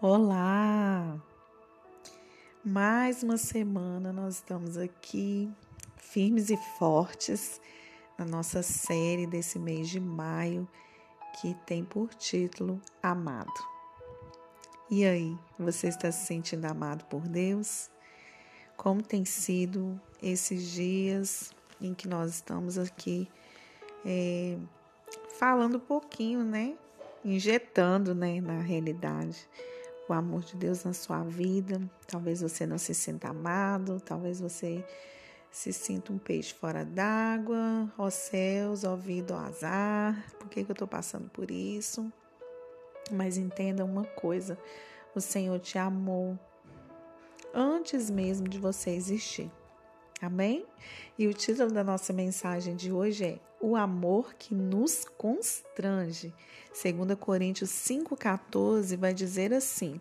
Olá! Mais uma semana nós estamos aqui firmes e fortes na nossa série desse mês de maio que tem por título Amado. E aí, você está se sentindo amado por Deus? Como tem sido esses dias em que nós estamos aqui é, falando um pouquinho, né? Injetando, né, na realidade o amor de Deus na sua vida. Talvez você não se sinta amado, talvez você se sinta um peixe fora d'água, ó céus, ó vida, ó azar. Por que, que eu estou passando por isso? Mas entenda uma coisa: o Senhor te amou antes mesmo de você existir. Amém? E o título da nossa mensagem de hoje é O amor que nos constrange. 2 Coríntios 5,14 vai dizer assim: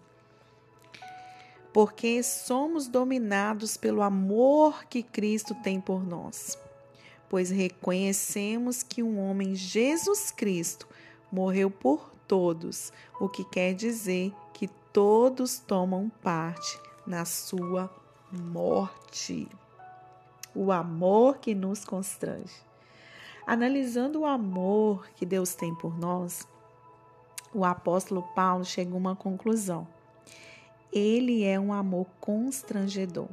Porque somos dominados pelo amor que Cristo tem por nós, pois reconhecemos que um homem, Jesus Cristo, morreu por todos, o que quer dizer que todos tomam parte na sua morte o amor que nos constrange. Analisando o amor que Deus tem por nós, o apóstolo Paulo chega a uma conclusão. Ele é um amor constrangedor.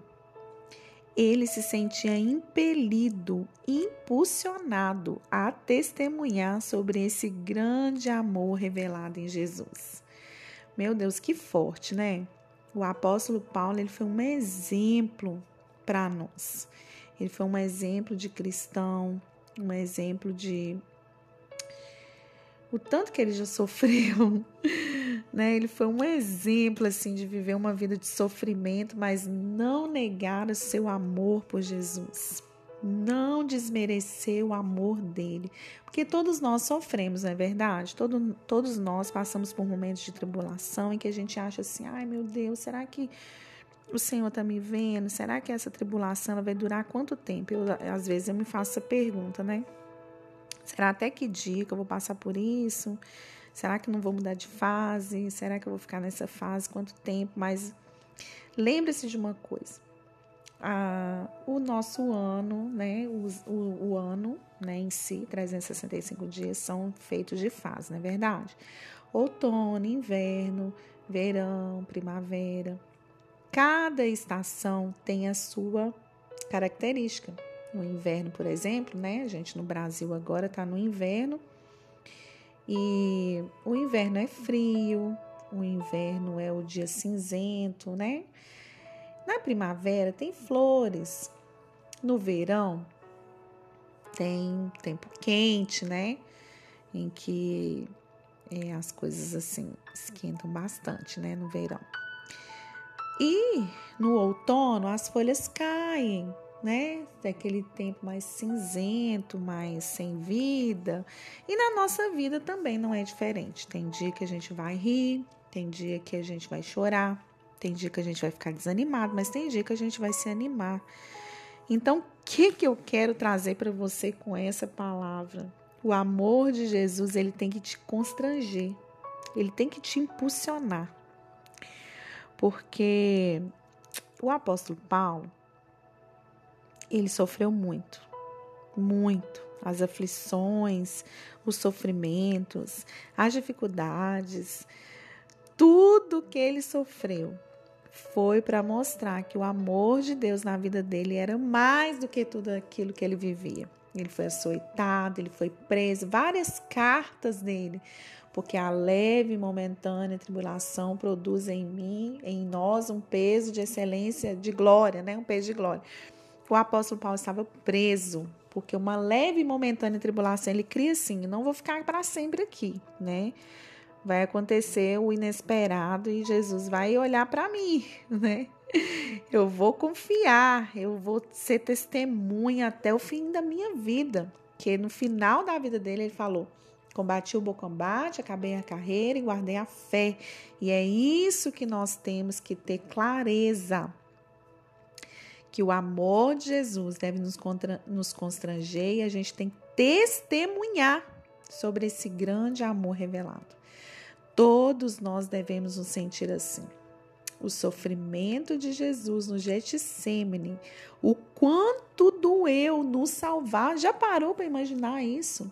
Ele se sentia impelido, impulsionado a testemunhar sobre esse grande amor revelado em Jesus. Meu Deus, que forte, né? O apóstolo Paulo ele foi um exemplo para nós. Ele foi um exemplo de cristão, um exemplo de o tanto que ele já sofreu, né? Ele foi um exemplo assim de viver uma vida de sofrimento, mas não negar o seu amor por Jesus. Não desmerecer o amor dele, porque todos nós sofremos, não é verdade? Todo, todos nós passamos por momentos de tribulação em que a gente acha assim: ai meu Deus, será que o Senhor está me vendo? Será que essa tribulação vai durar quanto tempo? Eu, às vezes eu me faço essa pergunta, né? Será até que dia que eu vou passar por isso? Será que não vou mudar de fase? Será que eu vou ficar nessa fase? Quanto tempo? Mas lembre-se de uma coisa. Ah, o nosso ano, né, o, o, o, ano né, em si, 365 dias, são feitos de fase, não é verdade? Outono, inverno, verão, primavera. Cada estação tem a sua característica. No inverno, por exemplo, né? A gente no Brasil agora está no inverno e o inverno é frio, o inverno é o dia cinzento, né? Na primavera tem flores, no verão tem tempo quente, né? Em que é, as coisas assim esquentam bastante, né? No verão. E no outono as folhas caem, né? Daquele tempo mais cinzento, mais sem vida. E na nossa vida também não é diferente. Tem dia que a gente vai rir, tem dia que a gente vai chorar, tem dia que a gente vai ficar desanimado, mas tem dia que a gente vai se animar. Então, o que, que eu quero trazer para você com essa palavra? O amor de Jesus, ele tem que te constranger, ele tem que te impulsionar porque o apóstolo Paulo ele sofreu muito, muito as aflições, os sofrimentos, as dificuldades, tudo que ele sofreu foi para mostrar que o amor de Deus na vida dele era mais do que tudo aquilo que ele vivia. Ele foi açoitado, ele foi preso, várias cartas dele porque a leve e momentânea tribulação produz em mim, em nós, um peso de excelência, de glória, né? Um peso de glória. O apóstolo Paulo estava preso, porque uma leve e momentânea tribulação, ele cria assim, não vou ficar para sempre aqui, né? Vai acontecer o inesperado e Jesus vai olhar para mim, né? Eu vou confiar, eu vou ser testemunha até o fim da minha vida. Que no final da vida dele ele falou: Combati o bom combate, acabei a carreira e guardei a fé. E é isso que nós temos que ter clareza. Que o amor de Jesus deve nos, contra, nos constranger e a gente tem que testemunhar sobre esse grande amor revelado. Todos nós devemos nos sentir assim. O sofrimento de Jesus no Getsemane, o quanto doeu nos salvar. Já parou para imaginar isso?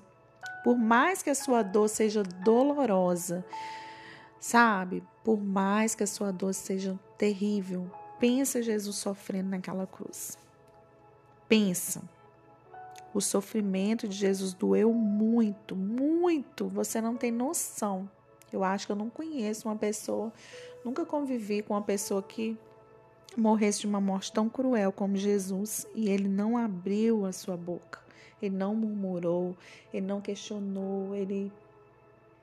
Por mais que a sua dor seja dolorosa, sabe? Por mais que a sua dor seja terrível, pensa Jesus sofrendo naquela cruz. Pensa. O sofrimento de Jesus doeu muito, muito. Você não tem noção. Eu acho que eu não conheço uma pessoa, nunca convivi com uma pessoa que morresse de uma morte tão cruel como Jesus e ele não abriu a sua boca. Ele não murmurou, ele não questionou, ele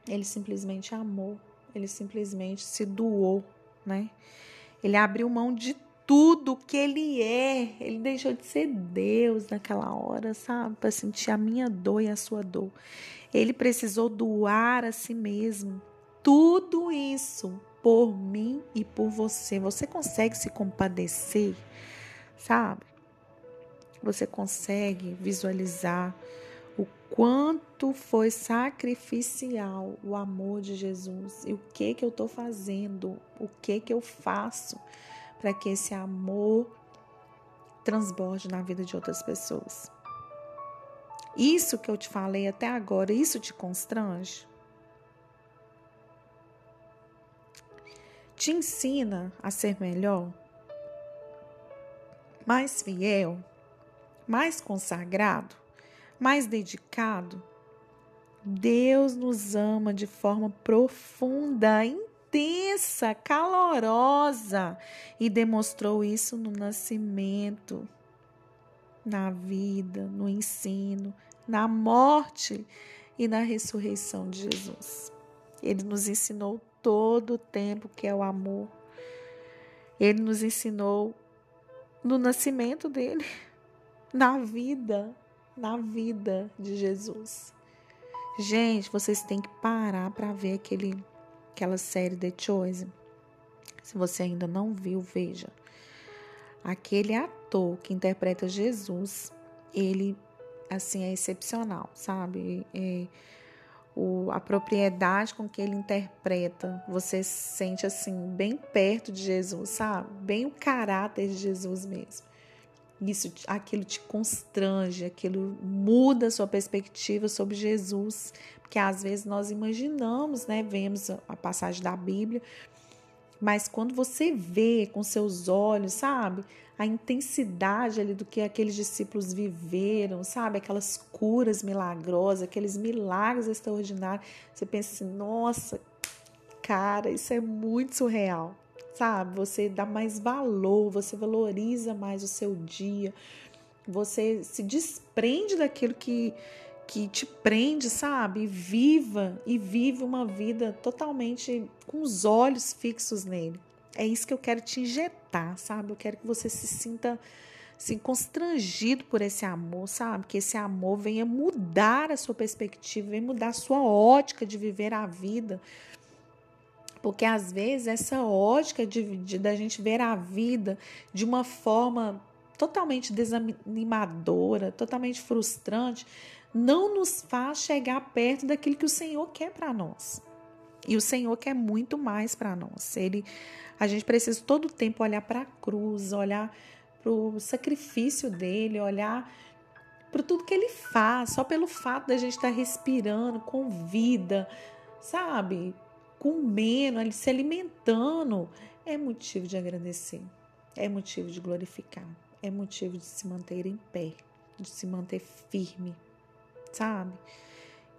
ele simplesmente amou, ele simplesmente se doou, né? Ele abriu mão de tudo que ele é. Ele deixou de ser Deus naquela hora, sabe? Para sentir a minha dor e a sua dor. Ele precisou doar a si mesmo. Tudo isso por mim e por você. Você consegue se compadecer, sabe? Você consegue visualizar o quanto foi sacrificial o amor de Jesus e o que que eu estou fazendo, o que que eu faço para que esse amor transborde na vida de outras pessoas. Isso que eu te falei até agora, isso te constrange? Te ensina a ser melhor? Mais fiel? Mais consagrado? Mais dedicado? Deus nos ama de forma profunda, intensa, calorosa e demonstrou isso no nascimento, na vida, no ensino, na morte e na ressurreição de Jesus. Ele nos ensinou todo o tempo que é o amor. Ele nos ensinou no nascimento dele, na vida, na vida de Jesus. Gente, vocês têm que parar para ver aquele aquela série The Chosen. Se você ainda não viu, veja. Aquele ator que interpreta Jesus, ele assim é excepcional, sabe? É, o, a propriedade com que ele interpreta, você se sente assim bem perto de Jesus, sabe? Bem o caráter de Jesus mesmo. Isso, aquilo te constrange, aquilo muda a sua perspectiva sobre Jesus, porque às vezes nós imaginamos, né, vemos a passagem da Bíblia, mas quando você vê com seus olhos, sabe, a intensidade ali do que aqueles discípulos viveram, sabe, aquelas curas milagrosas, aqueles milagres extraordinários, você pensa assim, nossa, cara, isso é muito surreal sabe? Você dá mais valor, você valoriza mais o seu dia, você se desprende daquilo que que te prende, sabe? E viva e vive uma vida totalmente com os olhos fixos nele. É isso que eu quero te injetar, sabe? Eu quero que você se sinta assim, constrangido por esse amor, sabe? Que esse amor venha mudar a sua perspectiva, venha mudar a sua ótica de viver a vida. Porque às vezes essa ótica de, de, da gente ver a vida de uma forma totalmente desanimadora, totalmente frustrante, não nos faz chegar perto daquilo que o Senhor quer para nós. E o Senhor quer muito mais para nós. Ele, a gente precisa todo o tempo olhar para a cruz, olhar para o sacrifício dele, olhar para tudo que ele faz, só pelo fato da gente estar tá respirando com vida, sabe? Comendo, se alimentando, é motivo de agradecer, é motivo de glorificar, é motivo de se manter em pé, de se manter firme, sabe?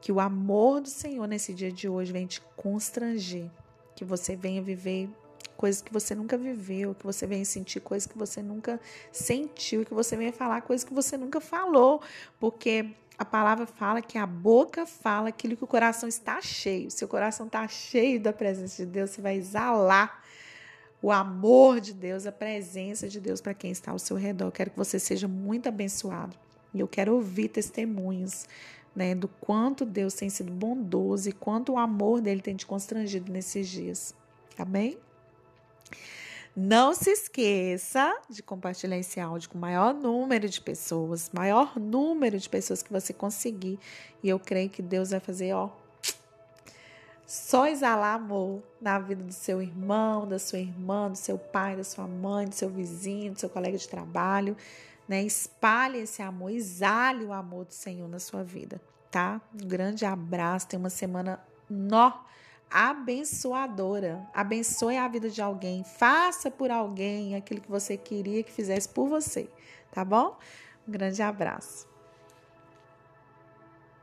Que o amor do Senhor nesse dia de hoje venha te constranger, que você venha viver coisas que você nunca viveu, que você venha sentir coisas que você nunca sentiu, que você venha falar coisas que você nunca falou, porque a palavra fala que a boca fala aquilo que o coração está cheio. Se o coração está cheio da presença de Deus, você vai exalar o amor de Deus, a presença de Deus para quem está ao seu redor. Eu quero que você seja muito abençoado. E eu quero ouvir testemunhos né, do quanto Deus tem sido bondoso e quanto o amor dele tem te constrangido nesses dias. Amém? Não se esqueça de compartilhar esse áudio com o maior número de pessoas, maior número de pessoas que você conseguir. E eu creio que Deus vai fazer, ó, só exalar amor na vida do seu irmão, da sua irmã, do seu pai, da sua mãe, do seu vizinho, do seu colega de trabalho, né? Espalhe esse amor, exale o amor do Senhor na sua vida, tá? Um grande abraço, tenha uma semana nó abençoadora. Abençoe a vida de alguém, faça por alguém aquilo que você queria que fizesse por você, tá bom? Um grande abraço.